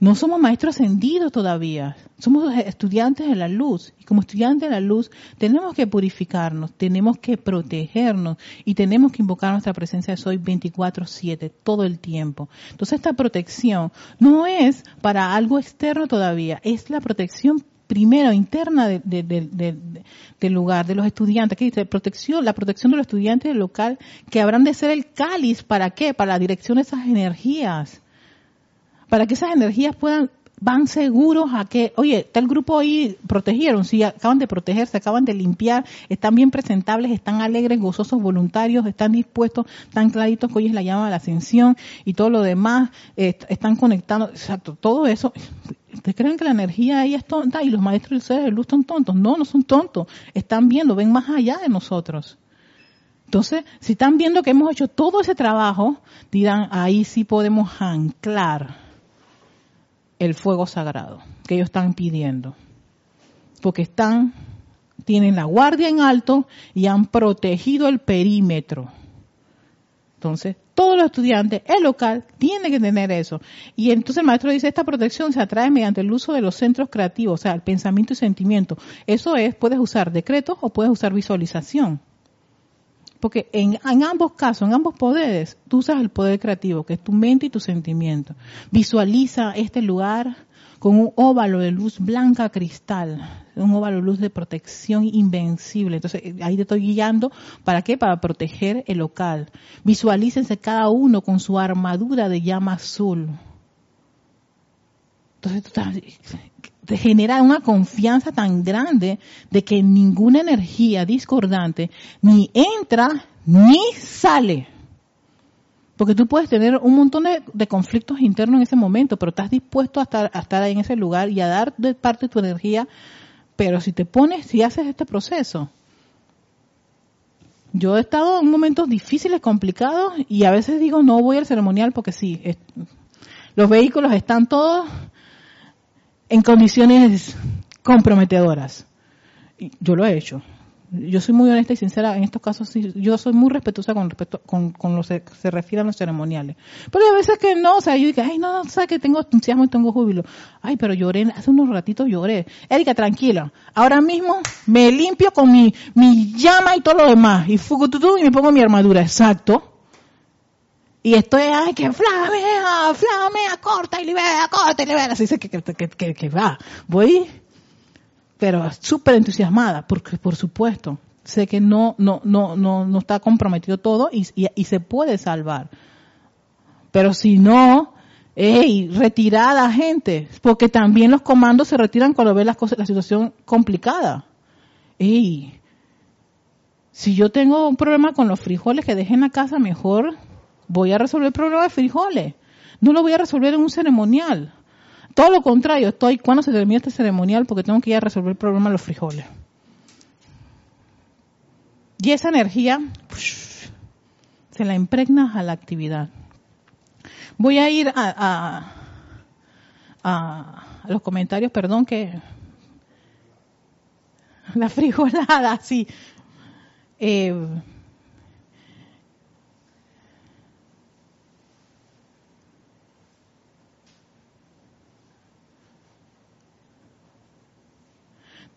No somos maestros ascendidos todavía, somos estudiantes de la luz y como estudiantes de la luz tenemos que purificarnos, tenemos que protegernos y tenemos que invocar nuestra presencia de soy 24/7 todo el tiempo. Entonces esta protección no es para algo externo todavía, es la protección primero interna de- de- de- de- de- del lugar, de los estudiantes, que dice protección, la protección de los estudiantes del local, que habrán de ser el cáliz, ¿para qué? Para la dirección de esas energías, para que esas energías puedan, van seguros a que, oye, tal grupo ahí protegieron, sí, acaban de protegerse, acaban de limpiar, están bien presentables, están alegres, gozosos, voluntarios, están dispuestos, tan claritos que hoy es la llama de la ascensión y todo lo demás, están conectando, exacto, todo eso. ¿Ustedes creen que la energía ahí es tonta y los maestros del ser de luz son tontos? No, no son tontos. Están viendo, ven más allá de nosotros. Entonces, si están viendo que hemos hecho todo ese trabajo, dirán, ahí sí podemos anclar el fuego sagrado que ellos están pidiendo. Porque están, tienen la guardia en alto y han protegido el perímetro. Entonces, todos los estudiantes, el local, tiene que tener eso. Y entonces el maestro dice, esta protección se atrae mediante el uso de los centros creativos, o sea, el pensamiento y sentimiento. Eso es, puedes usar decretos o puedes usar visualización. Porque en, ambos casos, en ambos poderes, tú usas el poder creativo, que es tu mente y tu sentimiento. Visualiza este lugar con un óvalo de luz blanca cristal, un óvalo de luz de protección invencible. Entonces, eh, ahí te estoy guiando, ¿para qué? Para proteger el local. Visualícense cada uno con su armadura de llama azul. Entonces, tú estás, genera una confianza tan grande de que ninguna energía discordante ni entra ni sale. Porque tú puedes tener un montón de, conflictos internos en ese momento, pero estás dispuesto a estar, a estar ahí en ese lugar y a dar de parte de tu energía. Pero si te pones, si haces este proceso, yo he estado en momentos difíciles, complicados, y a veces digo no voy al ceremonial porque sí, los vehículos están todos en condiciones comprometedoras. Y Yo lo he hecho. Yo soy muy honesta y sincera en estos casos. yo soy muy respetuosa con respecto con, con lo que se refiere a los ceremoniales. Pero hay veces que no, o sea, yo digo, ay, no, no, sabes que tengo entusiasmo y tengo júbilo. Ay, pero lloré, hace unos ratitos lloré. Erika, tranquila. Ahora mismo me limpio con mi, mi llama y todo lo demás. Y fugututu y me pongo mi armadura. Exacto. Y estoy, ay, que flamea, flamea, corta y libera, corta y libera. Así dice que, que, que, que, va. Voy, pero súper entusiasmada, porque por supuesto, sé que no, no, no, no, no está comprometido todo y, y, se puede salvar. Pero si no, hey, retirada gente, porque también los comandos se retiran cuando ven las cosas, la situación complicada. Ey, si yo tengo un problema con los frijoles que dejé en la casa, mejor voy a resolver el problema de frijoles. No lo voy a resolver en un ceremonial. Todo lo contrario, estoy cuando se termina este ceremonial porque tengo que ir a resolver el problema de los frijoles. Y esa energía se la impregna a la actividad. Voy a ir a, a, a, a los comentarios, perdón que la frijolada, sí. Eh,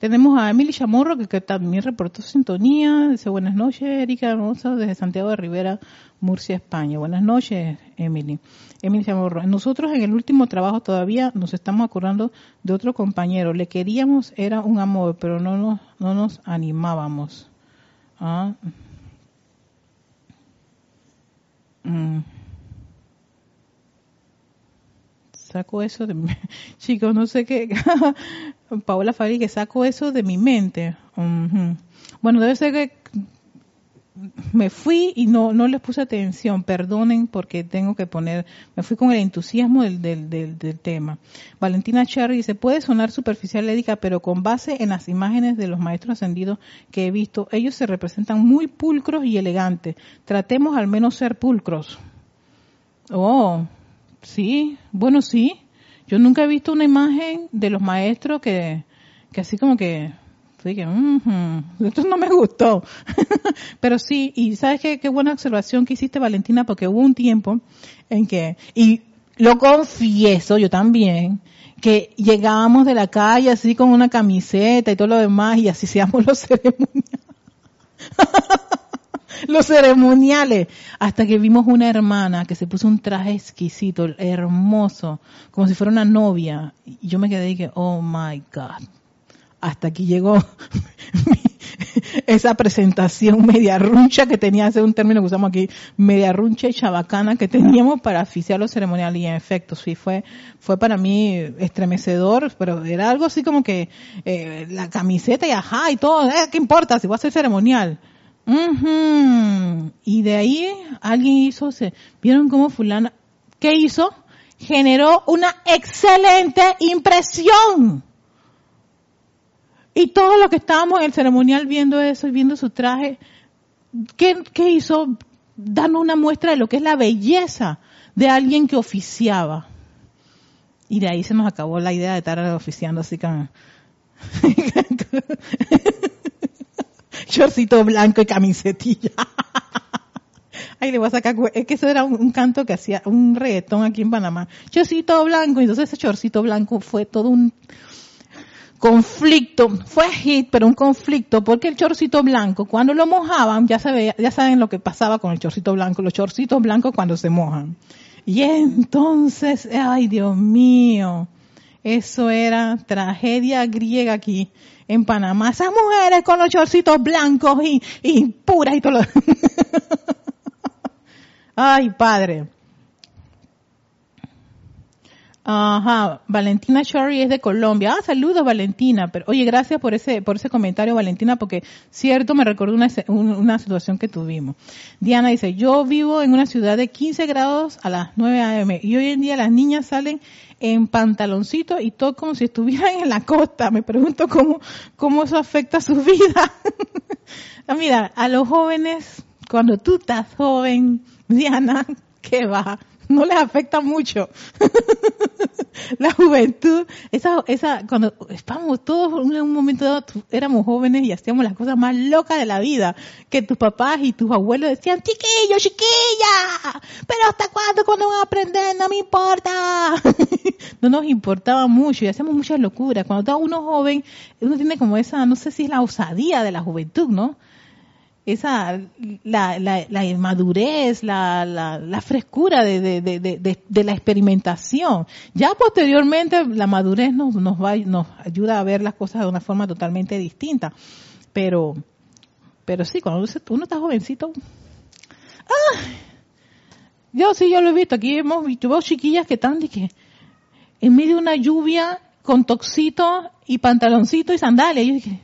Tenemos a Emily Chamorro, que, también reportó sintonía. Dice, buenas noches, Erika Hermosa, desde Santiago de Rivera, Murcia, España. Buenas noches, Emily. Emily Chamorro. Nosotros en el último trabajo todavía nos estamos acordando de otro compañero. Le queríamos, era un amor, pero no nos, no nos animábamos. Ah. Mm. Saco eso de mi... Chicos, no sé qué... Paola Fabri, que saco eso de mi mente. Bueno, debe ser que me fui y no, no les puse atención, perdonen porque tengo que poner, me fui con el entusiasmo del, del, del, tema. Valentina Cherry dice, puede sonar superficial, pero con base en las imágenes de los maestros ascendidos que he visto, ellos se representan muy pulcros y elegantes. Tratemos al menos ser pulcros. Oh, sí, bueno, sí. Yo nunca he visto una imagen de los maestros que, que así como que Sí, que, "Ujú, esto no me gustó. Pero sí, y sabes qué, qué buena observación que hiciste, Valentina, porque hubo un tiempo en que, y lo confieso yo también, que llegábamos de la calle así con una camiseta y todo lo demás y así seamos los ceremoniales. los ceremoniales. Hasta que vimos una hermana que se puso un traje exquisito, hermoso, como si fuera una novia. Y yo me quedé y dije, oh my God hasta aquí llegó esa presentación media runcha que tenía, ese es un término que usamos aquí, media runcha y chabacana que teníamos para oficiar los ceremoniales y en efecto, sí, fue, fue para mí estremecedor, pero era algo así como que eh, la camiseta y ajá y todo, eh, ¿qué importa si voy a hacer ceremonial? Ujú. Y de ahí alguien hizo, se, ¿vieron cómo fulana, qué hizo? Generó una excelente impresión. Y todos los que estábamos en el ceremonial viendo eso y viendo su traje, ¿qué, qué hizo? Darnos una muestra de lo que es la belleza de alguien que oficiaba. Y de ahí se nos acabó la idea de estar oficiando así con shortcito blanco y camisetilla. Ay, le voy a sacar, es que eso era un, canto que hacía un reggaetón aquí en Panamá. Chorcito blanco, y entonces ese chorcito blanco fue todo un, conflicto, fue hit, pero un conflicto, porque el chorcito blanco, cuando lo mojaban, ya, veía- ya saben lo que pasaba con el chorcito blanco, los chorcitos blancos cuando se mojan. Y entonces, ay Dios mío, eso era tragedia griega aquí en Panamá. Esas mujeres con los chorcitos blancos y, y puras y todo lo... ay, padre. Ajá, Valentina Shorey es de Colombia. Ah, saludos Valentina. Pero oye, gracias por ese por ese comentario Valentina porque cierto me recordó una, una situación que tuvimos. Diana dice, "Yo vivo en una ciudad de 15 grados a las 9 a.m. y hoy en día las niñas salen en pantaloncitos y todo como si estuvieran en la costa. Me pregunto cómo cómo eso afecta su vida." Ah, Mira, a los jóvenes cuando tú estás joven, Diana, ¿qué va? No les afecta mucho. la juventud, esa, esa, cuando estábamos todos en un momento dado, éramos jóvenes y hacíamos las cosas más locas de la vida, que tus papás y tus abuelos decían, chiquillo, chiquilla, pero hasta cuándo, cuando van a aprender, no me importa. no nos importaba mucho y hacíamos muchas locuras. Cuando está uno joven, uno tiene como esa, no sé si es la osadía de la juventud, ¿no? Esa la, la, la inmadurez, la, la, la frescura de, de, de, de, de- la experimentación. Ya posteriormente la madurez nos, nos va, nos ayuda a ver las cosas de una forma totalmente distinta. Pero, pero sí, cuando uno está jovencito, ¡ah! yo sí, yo lo he visto, aquí hemos visto, chiquillas que están que en medio de una lluvia con toxito y pantaloncito y sandalias. Y yo dije,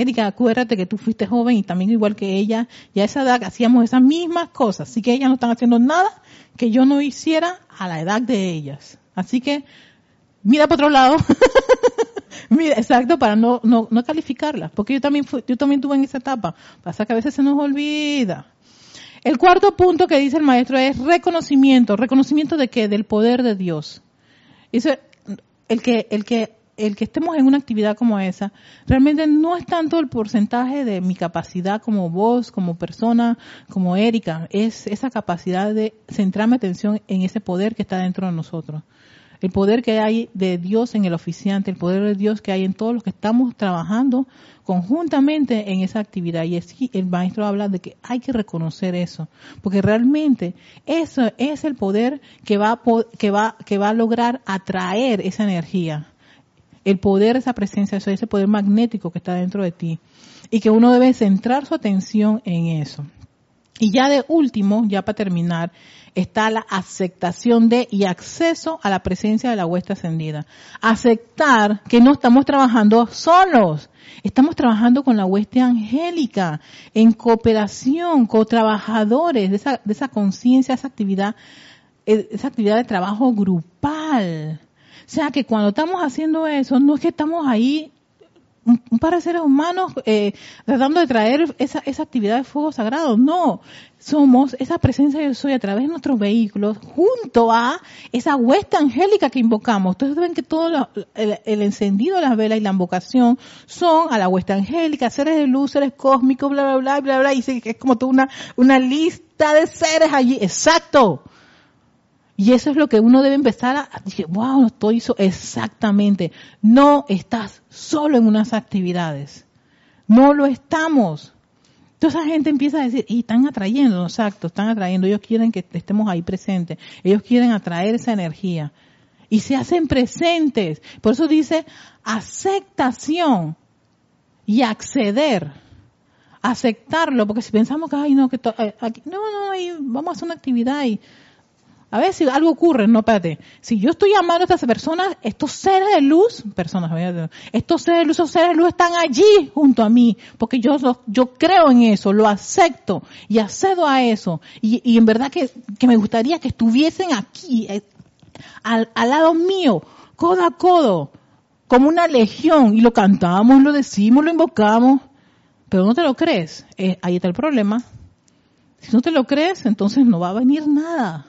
Erika, acuérdate que tú fuiste joven y también igual que ella, y a esa edad hacíamos esas mismas cosas, así que ellas no están haciendo nada que yo no hiciera a la edad de ellas. Así que, mira para otro lado. mira, exacto, para no, no, calificarlas, porque yo también fui, yo también tuve en esa etapa. Pasa que a veces se nos olvida. El cuarto punto que dice el maestro es reconocimiento. ¿Reconocimiento de qué? Del poder de Dios. Dice, el que, el que, el que estemos en una actividad como esa, realmente no es tanto el porcentaje de mi capacidad como voz, como persona, como Erika, es esa capacidad de centrar mi atención en ese poder que está dentro de nosotros. el poder que hay de Dios en el oficiante, el poder de Dios que hay en todos los que estamos trabajando conjuntamente en esa actividad. Y así el maestro habla de que hay que reconocer eso, porque realmente eso es el poder que va, que va, que va a lograr atraer esa energía. El poder, esa presencia, ese poder magnético que está dentro de ti. Y que uno debe centrar su atención en eso. Y ya de último, ya para terminar, está la aceptación de y acceso a la presencia de la huesta ascendida. Aceptar que no estamos trabajando solos, estamos trabajando con la hueste angélica, en cooperación, con trabajadores de esa, de esa conciencia, esa actividad, eh, esa actividad de trabajo grupal. O sea que cuando estamos haciendo eso, no es que estamos ahí un par de seres humanos eh, tratando de traer esa, esa actividad de fuego sagrado. No, somos esa presencia de soy a través de nuestros vehículos junto a esa huesta angélica que invocamos. Ustedes ven que todo el, encendido de las velas y la invocación son a la huesta angélica, seres de luz, seres cósmicos, bla, bla, bla, bla, bla, y es como toda una, una lista de seres allí. Exacto. Y eso es lo que uno debe empezar a, decir, wow, esto hizo exactamente. No estás solo en unas actividades. No lo estamos. Entonces esa gente empieza a decir, y están atrayendo, exacto, están atrayendo, ellos quieren que estemos ahí presentes, ellos quieren atraer esa energía. Y se hacen presentes. Por eso dice aceptación y acceder. Aceptarlo, porque si pensamos que, ay, no, que eh, aquí, no, no, vamos a hacer una actividad y a ver si algo ocurre, no, espérate. Si yo estoy llamando a estas personas, estos seres de luz, personas, estos seres de luz, esos seres de luz están allí junto a mí, porque yo, yo creo en eso, lo acepto y accedo a eso. Y, en verdad que, que, me gustaría que estuviesen aquí, eh, al, al, lado mío, codo a codo, como una legión, y lo cantamos, lo decimos, lo invocamos, pero no te lo crees. Eh, ahí está el problema. Si no te lo crees, entonces no va a venir nada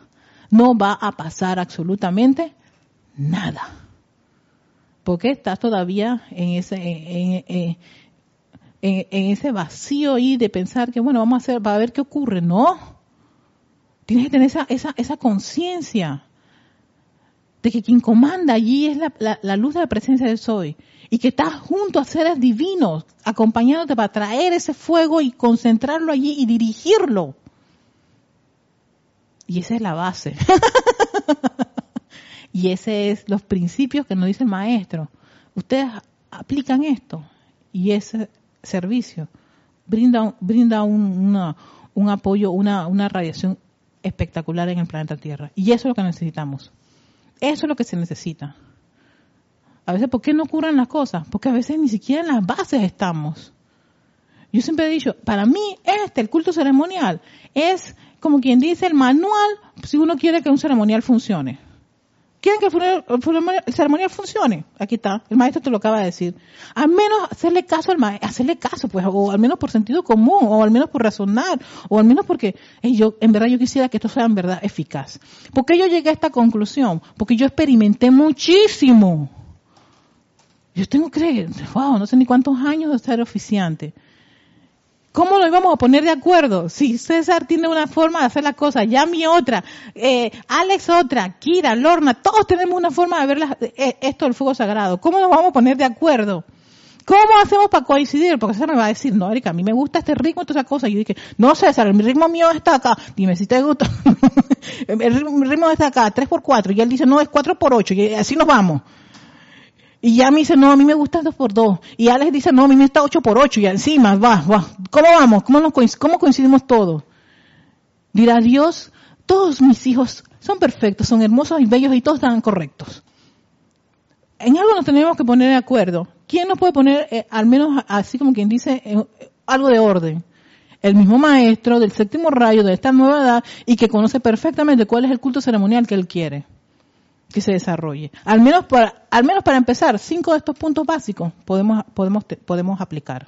no va a pasar absolutamente nada. Porque estás todavía en ese, en, ese vacío ahí de pensar que, bueno, vamos a hacer, para ver qué ocurre. No. Tienes que tener esa, esa, esa conciencia de que quien comanda allí es la, la, luz de la presencia del Soy y que estás junto a seres divinos, acompañándote para traer ese fuego y concentrarlo allí y dirigirlo. Y esa es la base. y ese es los principios que nos dice el maestro. Ustedes aplican esto y ese servicio brinda, brinda un, un apoyo, una, una radiación espectacular en el planeta Tierra. Y eso es lo que necesitamos. Eso es lo que se necesita. A veces, ¿por qué no ocurren las cosas? Porque a veces ni siquiera en las bases estamos. Yo siempre he dicho, para mí este, el culto ceremonial, es como quien dice el manual si uno quiere que un ceremonial funcione. ¿Quieren que el, ceremonial funcione? Aquí está, el maestro te lo acaba de decir. Al menos hacerle caso al maestro, hacerle caso, pues, o al menos por sentido común, o al menos por razonar, o al menos porque yo, en verdad yo quisiera que esto sea en verdad eficaz. ¿Por qué yo llegué a esta conclusión? Porque yo experimenté muchísimo. Yo tengo que, wow, no sé ni cuántos años de ser oficiante. ¿Cómo nos íbamos a poner de acuerdo? Si César tiene una forma de hacer las cosas, Yami otra, eh, Alex otra, Kira, Lorna, todos tenemos una forma de ver eh, esto del fuego sagrado. ¿Cómo nos vamos a poner de acuerdo? ¿Cómo hacemos para coincidir? Porque César me va a decir, no, Erika, a mí me gusta este ritmo y todas esas cosas. Y yo dije, no, César, el ritmo mío está acá. Dime si te gusta. el ritmo está acá, 3 por 4 Y él dice, no, es 4 por 8 Y así nos vamos. Y ya me dice, no, a mí me gusta 2 por 2 Y Alex dice, no, a mí me está 8 por 8 Y encima, va, va. ¿Cómo vamos? ¿Cómo, nos cómo coincidimos todos? Dirá Dios, todos mis hijos son perfectos, son hermosos y bellos y todos están correctos. En algo nos tenemos que poner de acuerdo. ¿Quién nos puede poner, eh, al menos así como quien dice, eh, algo de orden? El mismo maestro del séptimo rayo de esta nueva edad y que conoce perfectamente cuál es el culto ceremonial que él quiere que se desarrolle. Al menos para, al menos para empezar, cinco de estos puntos básicos podemos, podemos, podemos aplicar.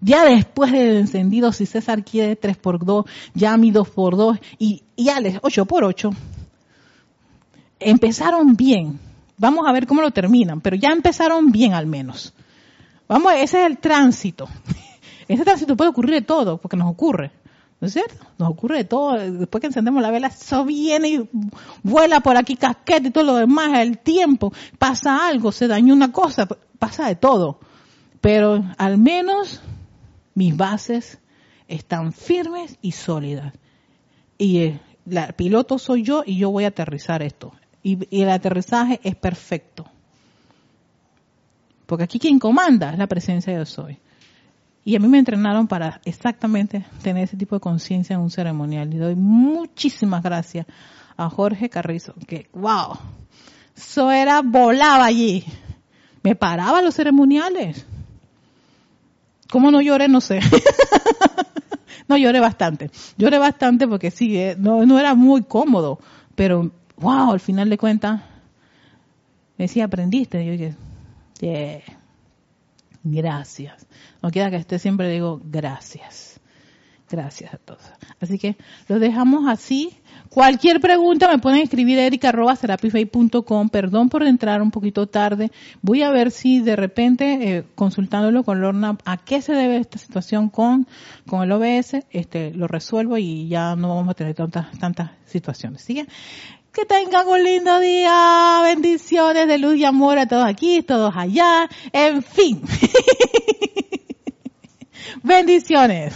Ya después del encendido, si César quiere 3 por 2, Yami 2 por 2 y, y Alex 8 por 8, empezaron bien. Vamos a ver cómo lo terminan, pero ya empezaron bien al menos. Vamos, ese es el tránsito. Ese tránsito puede ocurrir de todo, porque nos ocurre. ¿No es cierto? Nos ocurre de todo. Después que encendemos la vela, eso viene y vuela por aquí casquete y todo lo demás. El tiempo, pasa algo, se dañó una cosa, pasa de todo. Pero al menos mis bases están firmes y sólidas. Y el, piloto soy yo y yo voy a aterrizar esto. Y, y el aterrizaje es perfecto. Porque aquí quien comanda es la presencia de yo soy. Y a mí me entrenaron para exactamente tener ese tipo de conciencia en un ceremonial. Y doy muchísimas gracias a Jorge Carrizo, que wow, eso era, volaba allí. Me paraba los ceremoniales. ¿Cómo no lloré? No sé. no lloré bastante. Lloré bastante porque sí, eh, no, no era muy cómodo. Pero, wow, al final de cuentas, me decía, aprendiste. Y yo dije, yeah gracias. No queda que esté siempre digo gracias. Gracias a todos. Así que lo dejamos así. Cualquier pregunta me pueden escribir a erica.com. Perdón por entrar un poquito tarde. Voy a ver si de repente, eh, consultándolo con Lorna, a qué se debe esta situación con, con el OBS, este, lo resuelvo y ya no vamos a tener tantas, tantas situaciones. ¿Sigue? Que tengan un lindo día. Bendiciones de luz y amor a todos aquí, todos allá. En fin. Bendiciones.